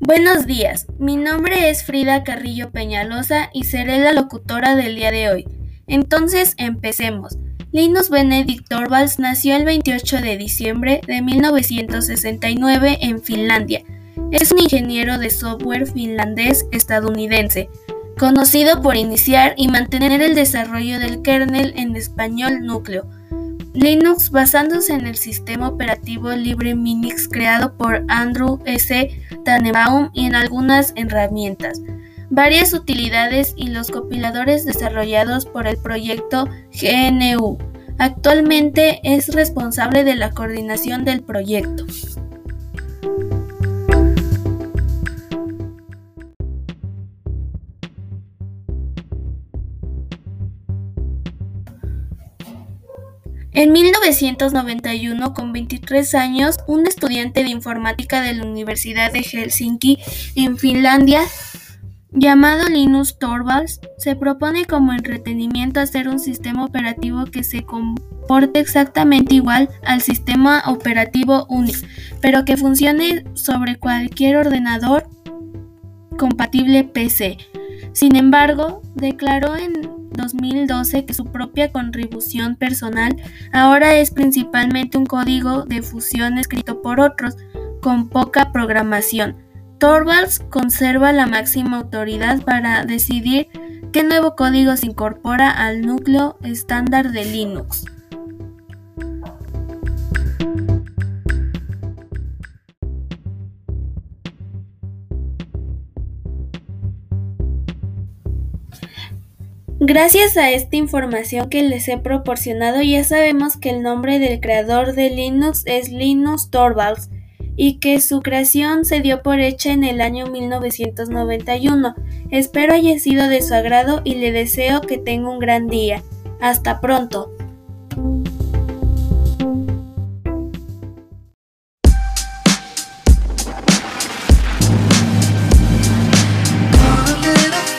Buenos días, mi nombre es Frida Carrillo Peñalosa y seré la locutora del día de hoy. Entonces, empecemos. Linus Benedict Torvalds nació el 28 de diciembre de 1969 en Finlandia. Es un ingeniero de software finlandés estadounidense, conocido por iniciar y mantener el desarrollo del kernel en español núcleo Linux basándose en el sistema operativo libre Minix creado por Andrew S. Tannenbaum y en algunas herramientas, varias utilidades y los compiladores desarrollados por el proyecto GNU. Actualmente es responsable de la coordinación del proyecto. En 1991, con 23 años, un estudiante de informática de la Universidad de Helsinki, en Finlandia, llamado Linus Torvalds, se propone como entretenimiento hacer un sistema operativo que se comporte exactamente igual al sistema operativo Unix, pero que funcione sobre cualquier ordenador compatible PC. Sin embargo, declaró en 2012 que su propia contribución personal ahora es principalmente un código de fusión escrito por otros, con poca programación. Torvalds conserva la máxima autoridad para decidir qué nuevo código se incorpora al núcleo estándar de Linux. Gracias a esta información que les he proporcionado ya sabemos que el nombre del creador de Linux es Linus Torvalds y que su creación se dio por hecha en el año 1991. Espero haya sido de su agrado y le deseo que tenga un gran día. Hasta pronto.